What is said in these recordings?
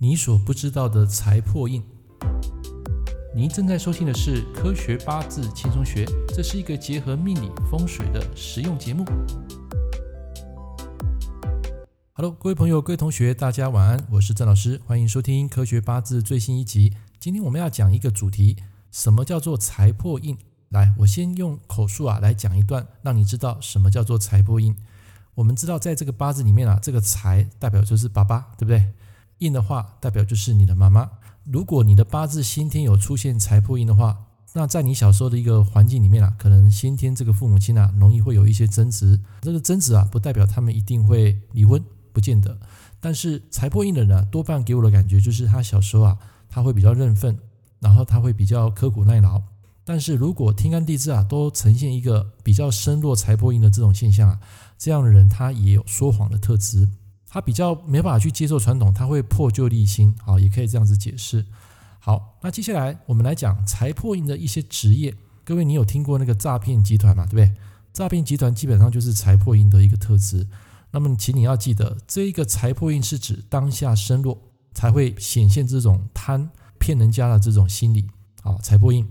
你所不知道的财破印。您正在收听的是《科学八字轻松学》，这是一个结合命理风水的实用节目。Hello，各位朋友、各位同学，大家晚安，我是郑老师，欢迎收听《科学八字》最新一集。今天我们要讲一个主题，什么叫做财破印？来，我先用口述啊来讲一段，让你知道什么叫做财破印。我们知道，在这个八字里面啊，这个财代表就是爸爸，对不对？印的话代表就是你的妈妈。如果你的八字先天有出现财破印的话，那在你小时候的一个环境里面啊，可能先天这个父母亲啊，容易会有一些争执。这个争执啊，不代表他们一定会离婚，不见得。但是财破印的人啊，多半给我的感觉就是他小时候啊，他会比较认份，然后他会比较刻苦耐劳。但是如果天干地支啊，都呈现一个比较深弱财破印的这种现象啊，这样的人他也有说谎的特质。他比较没办法去接受传统，他会破旧立新，好，也可以这样子解释。好，那接下来我们来讲财破印的一些职业。各位，你有听过那个诈骗集团嘛？对不对？诈骗集团基本上就是财破印的一个特质。那么，请你要记得，这一个财破印是指当下身弱才会显现这种贪骗人家的这种心理。好，财破印。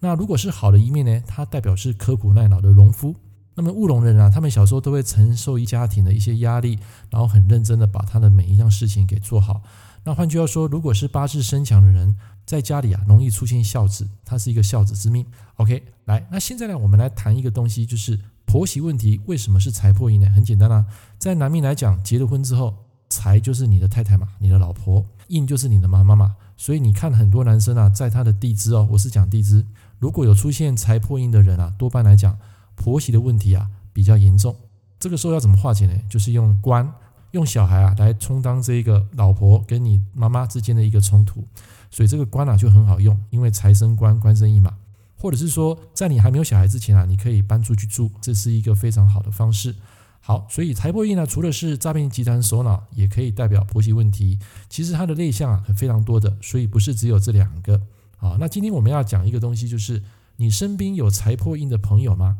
那如果是好的一面呢？它代表是刻苦耐劳的农夫。那么务农人啊，他们小时候都会承受一家庭的一些压力，然后很认真的把他的每一样事情给做好。那换句话说，如果是八字身强的人，在家里啊，容易出现孝子，他是一个孝子之命。OK，来，那现在呢，我们来谈一个东西，就是婆媳问题为什么是财破印呢？很简单啊，在男命来讲，结了婚之后，财就是你的太太嘛，你的老婆，印就是你的妈妈嘛。所以你看很多男生啊，在他的地支哦，我是讲地支，如果有出现财破印的人啊，多半来讲。婆媳的问题啊比较严重，这个时候要怎么化解呢？就是用官，用小孩啊来充当这个老婆跟你妈妈之间的一个冲突，所以这个官啊就很好用，因为财生官，官生印嘛。或者是说，在你还没有小孩之前啊，你可以搬出去住，这是一个非常好的方式。好，所以财破印呢，除了是诈骗集团首脑，也可以代表婆媳问题。其实它的类象啊很非常多的，所以不是只有这两个。好，那今天我们要讲一个东西，就是你身边有财破印的朋友吗？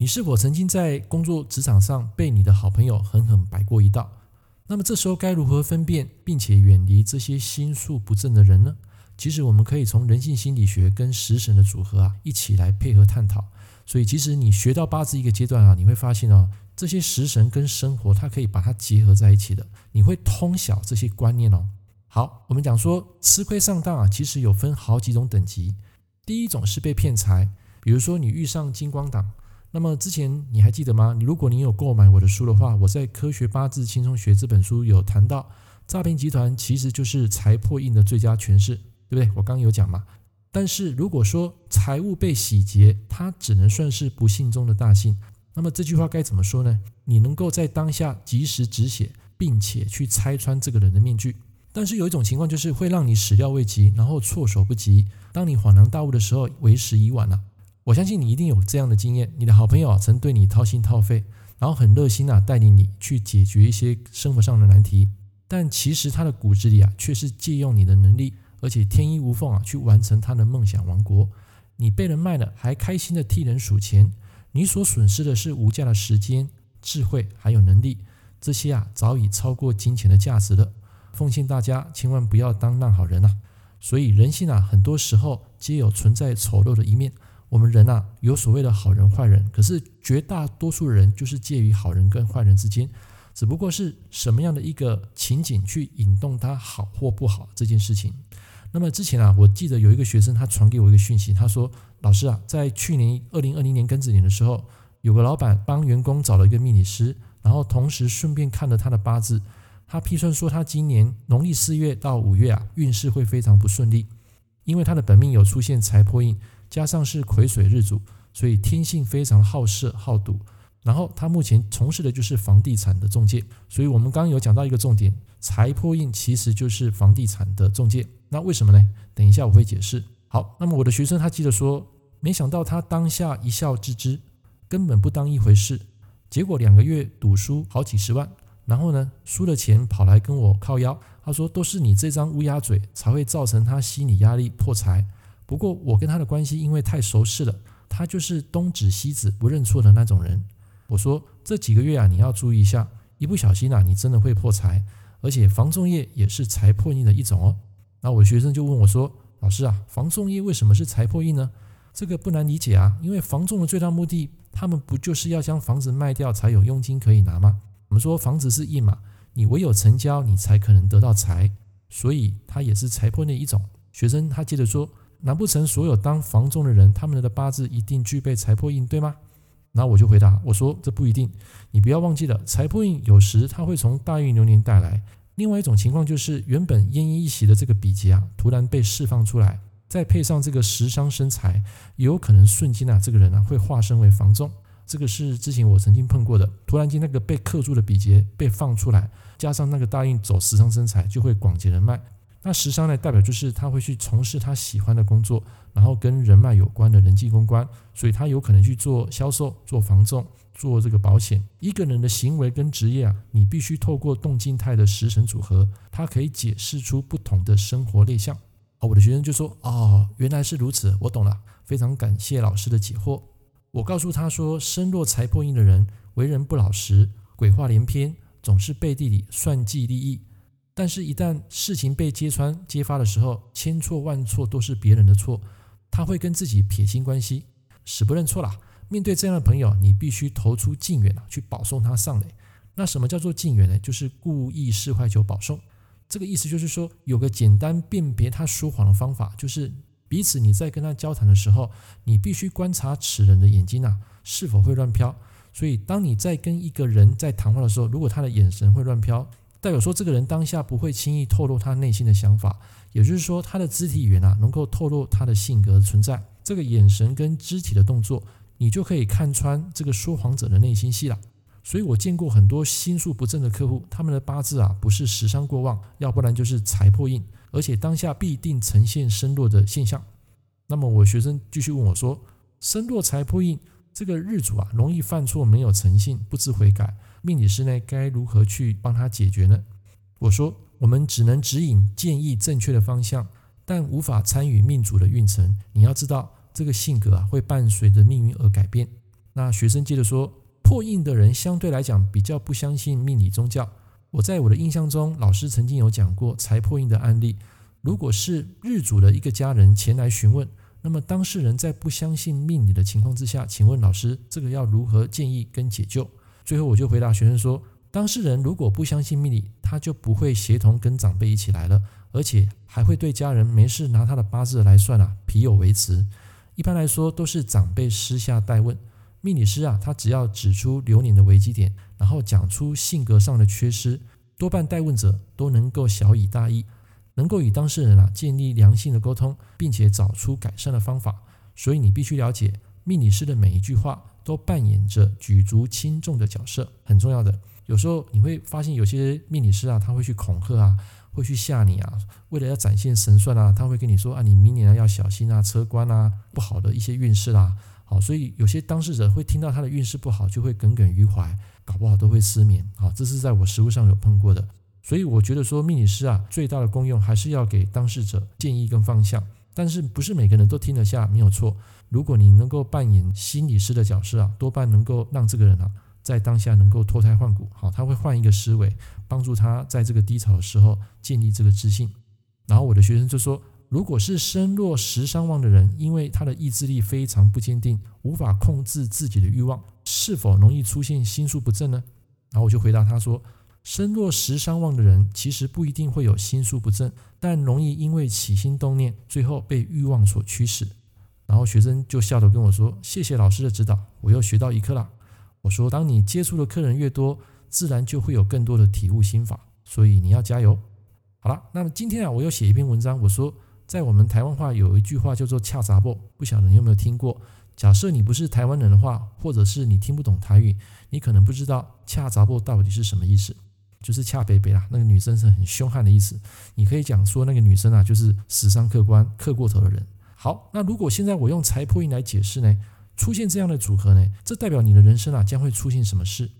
你是否曾经在工作职场上被你的好朋友狠狠摆过一道？那么这时候该如何分辨并且远离这些心术不正的人呢？其实我们可以从人性心理学跟食神的组合啊一起来配合探讨。所以其实你学到八字一个阶段啊，你会发现哦，这些食神跟生活它可以把它结合在一起的，你会通晓这些观念哦。好，我们讲说吃亏上当啊，其实有分好几种等级。第一种是被骗财，比如说你遇上金光党。那么之前你还记得吗？如果你有购买我的书的话，我在《科学八字轻松学》这本书有谈到，诈骗集团其实就是财破印的最佳诠释，对不对？我刚有讲嘛。但是如果说财务被洗劫，它只能算是不幸中的大幸。那么这句话该怎么说呢？你能够在当下及时止血，并且去拆穿这个人的面具。但是有一种情况就是会让你始料未及，然后措手不及。当你恍然大悟的时候，为时已晚了。我相信你一定有这样的经验，你的好朋友啊曾对你掏心掏肺，然后很热心啊，带领你去解决一些生活上的难题，但其实他的骨子里啊，却是借用你的能力，而且天衣无缝啊，去完成他的梦想王国。你被人卖了，还开心的替人数钱，你所损失的是无价的时间、智慧还有能力，这些啊，早已超过金钱的价值了。奉劝大家千万不要当烂好人啊！所以人性啊，很多时候皆有存在丑陋的一面。我们人啊，有所谓的好人坏人，可是绝大多数人就是介于好人跟坏人之间，只不过是什么样的一个情景去引动他好或不好这件事情。那么之前啊，我记得有一个学生他传给我一个讯息，他说：“老师啊，在去年二零二零年庚子年的时候，有个老板帮员工找了一个命理师，然后同时顺便看了他的八字，他批算说他今年农历四月到五月啊，运势会非常不顺利，因为他的本命有出现财破印。”加上是癸水日主，所以天性非常好色好赌。然后他目前从事的就是房地产的中介，所以我们刚刚有讲到一个重点，财破印其实就是房地产的中介。那为什么呢？等一下我会解释。好，那么我的学生他记得说，没想到他当下一笑置之，根本不当一回事。结果两个月赌输好几十万，然后呢，输了钱跑来跟我靠腰，他说都是你这张乌鸦嘴才会造成他心理压力破财。不过我跟他的关系因为太熟识了，他就是东指西指不认错的那种人。我说这几个月啊，你要注意一下，一不小心啊，你真的会破财。而且房仲业也是财破印的一种哦。那我学生就问我说：“老师啊，房仲业为什么是财破印呢？”这个不难理解啊，因为房仲的最大目的，他们不就是要将房子卖掉才有佣金可以拿吗？我们说房子是印嘛，你唯有成交，你才可能得到财，所以它也是财破印的一种。学生他接着说：“难不成所有当房仲的人，他们的八字一定具备财破印，对吗？”然后我就回答我说：“这不一定，你不要忘记了，财破印有时它会从大运流年带来。另外一种情况就是，原本奄奄一息的这个比劫啊，突然被释放出来，再配上这个食伤生财，有可能瞬间啊，这个人啊会化身为房仲。这个是之前我曾经碰过的，突然间那个被克住的比劫被放出来，加上那个大运走食伤生财，就会广结人脉。”那食商呢，代表就是他会去从事他喜欢的工作，然后跟人脉有关的人际公关，所以他有可能去做销售、做房仲、做这个保险。一个人的行为跟职业啊，你必须透过动静态的时辰组合，它可以解释出不同的生活类象。啊，我的学生就说：“哦，原来是如此，我懂了，非常感谢老师的解惑。”我告诉他说：“身弱财破印的人，为人不老实，鬼话连篇，总是背地里算计利益。”但是，一旦事情被揭穿、揭发的时候，千错万错都是别人的错，他会跟自己撇清关系，死不认错啦。面对这样的朋友，你必须投出近远啊，去保送他上垒。那什么叫做近远呢？就是故意释怀求保送。这个意思就是说，有个简单辨别他说谎的方法，就是彼此你在跟他交谈的时候，你必须观察此人的眼睛啊，是否会乱飘。所以，当你在跟一个人在谈话的时候，如果他的眼神会乱飘，代表说，这个人当下不会轻易透露他内心的想法，也就是说，他的肢体语言啊，能够透露他的性格存在。这个眼神跟肢体的动作，你就可以看穿这个说谎者的内心戏了。所以我见过很多心术不正的客户，他们的八字啊，不是食伤过旺，要不然就是财破印，而且当下必定呈现身弱的现象。那么我学生继续问我说，身弱财破印，这个日主啊，容易犯错，没有诚信，不知悔改。命理师呢，该如何去帮他解决呢？我说，我们只能指引建议正确的方向，但无法参与命主的运程。你要知道，这个性格啊，会伴随着命运而改变。那学生接着说，破印的人相对来讲比较不相信命理宗教。我在我的印象中，老师曾经有讲过财破印的案例。如果是日主的一个家人前来询问，那么当事人在不相信命理的情况之下，请问老师，这个要如何建议跟解救？最后我就回答学生说，当事人如果不相信命理，他就不会协同跟长辈一起来了，而且还会对家人没事拿他的八字来算啊，皮有微词。一般来说都是长辈私下代问，命理师啊，他只要指出流年的危机点，然后讲出性格上的缺失，多半代问者都能够晓以大义，能够与当事人啊建立良性的沟通，并且找出改善的方法。所以你必须了解命理师的每一句话。都扮演着举足轻重的角色，很重要的。有时候你会发现，有些命理师啊，他会去恐吓啊，会去吓你啊，为了要展现神算啊，他会跟你说啊，你明年啊要小心啊，车官啊，不好的一些运势啦。好，所以有些当事者会听到他的运势不好，就会耿耿于怀，搞不好都会失眠。好，这是在我实务上有碰过的。所以我觉得说，命理师啊，最大的功用还是要给当事者建议跟方向，但是不是每个人都听得下，没有错。如果你能够扮演心理师的角色啊，多半能够让这个人啊，在当下能够脱胎换骨。好，他会换一个思维，帮助他在这个低潮的时候建立这个自信。然后我的学生就说，如果是身弱食伤旺的人，因为他的意志力非常不坚定，无法控制自己的欲望，是否容易出现心术不正呢？然后我就回答他说，身弱食伤旺的人其实不一定会有心术不正，但容易因为起心动念，最后被欲望所驱使。然后学生就笑着跟我说：“谢谢老师的指导，我又学到一课了。”我说：“当你接触的客人越多，自然就会有更多的体悟心法，所以你要加油。”好了，那么今天啊，我又写一篇文章。我说，在我们台湾话有一句话叫做“恰杂布”，不晓得你有没有听过？假设你不是台湾人的话，或者是你听不懂台语，你可能不知道“恰杂布”到底是什么意思，就是“恰北北”啦，那个女生是很凶悍的意思。你可以讲说那个女生啊，就是食伤客官、客过头的人。好，那如果现在我用财破印来解释呢？出现这样的组合呢，这代表你的人生啊将会出现什么事？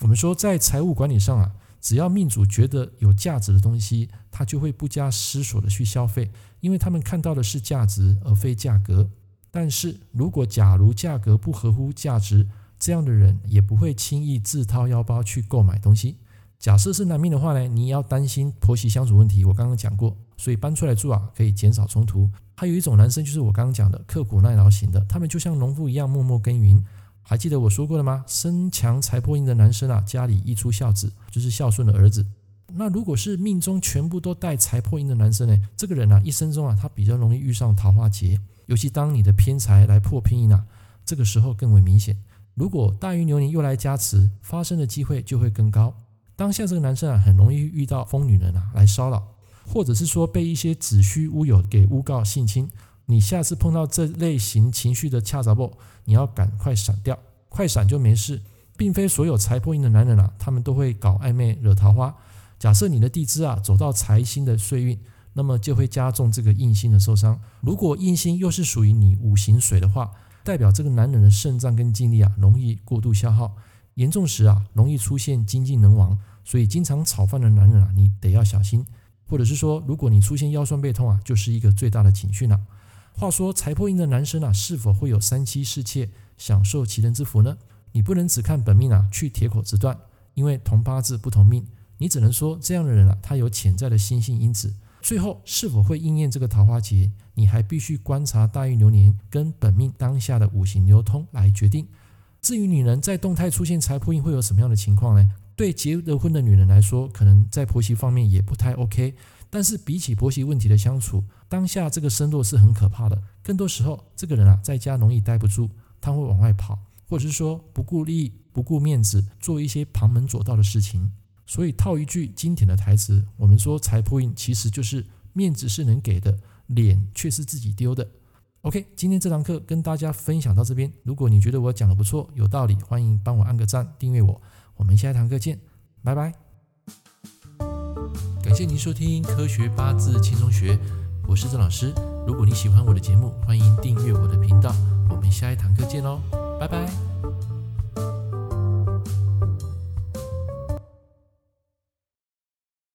我们说在财务管理上啊，只要命主觉得有价值的东西，他就会不加思索的去消费，因为他们看到的是价值而非价格。但是如果假如价格不合乎价值，这样的人也不会轻易自掏腰包去购买东西。假设是男命的话呢，你要担心婆媳相处问题，我刚刚讲过，所以搬出来住啊，可以减少冲突。还有一种男生就是我刚刚讲的刻苦耐劳型的，他们就像农夫一样默默耕耘。还记得我说过了吗？身强财破印的男生啊，家里一出孝子，就是孝顺的儿子。那如果是命中全部都带财破印的男生呢？这个人啊，一生中啊，他比较容易遇上桃花劫，尤其当你的偏财来破偏印啊，这个时候更为明显。如果大运流年又来加持，发生的机会就会更高。当下这个男生啊，很容易遇到疯女人啊来骚扰，或者是说被一些子虚乌有给诬告性侵。你下次碰到这类型情绪的恰杂波，你要赶快闪掉，快闪就没事。并非所有财破印的男人啊，他们都会搞暧昧惹桃花。假设你的地支啊走到财星的岁运，那么就会加重这个印星的受伤。如果印星又是属于你五行水的话，代表这个男人的肾脏跟精力啊容易过度消耗，严重时啊容易出现精尽能亡。所以经常炒饭的男人啊，你得要小心。或者是说，如果你出现腰酸背痛啊，就是一个最大的警讯了。话说财破印的男生啊，是否会有三妻四妾，享受齐人之福呢？你不能只看本命啊去铁口直断，因为同八字不同命。你只能说这样的人啊，他有潜在的心性因子。最后是否会应验这个桃花劫，你还必须观察大运流年跟本命当下的五行流通来决定。至于女人在动态出现财破印会有什么样的情况呢？对结了婚的女人来说，可能在婆媳方面也不太 OK。但是比起婆媳问题的相处，当下这个身弱是很可怕的。更多时候，这个人啊在家容易待不住，他会往外跑，或者是说不顾利益、不顾面子，做一些旁门左道的事情。所以套一句经典的台词，我们说财破印其实就是面子是能给的，脸却是自己丢的。OK，今天这堂课跟大家分享到这边。如果你觉得我讲的不错，有道理，欢迎帮我按个赞，订阅我。我们下一堂课见，拜拜。感谢您收听《科学八字轻松学》，我是郑老师。如果你喜欢我的节目，欢迎订阅我的频道。我们下一堂课见喽，拜拜。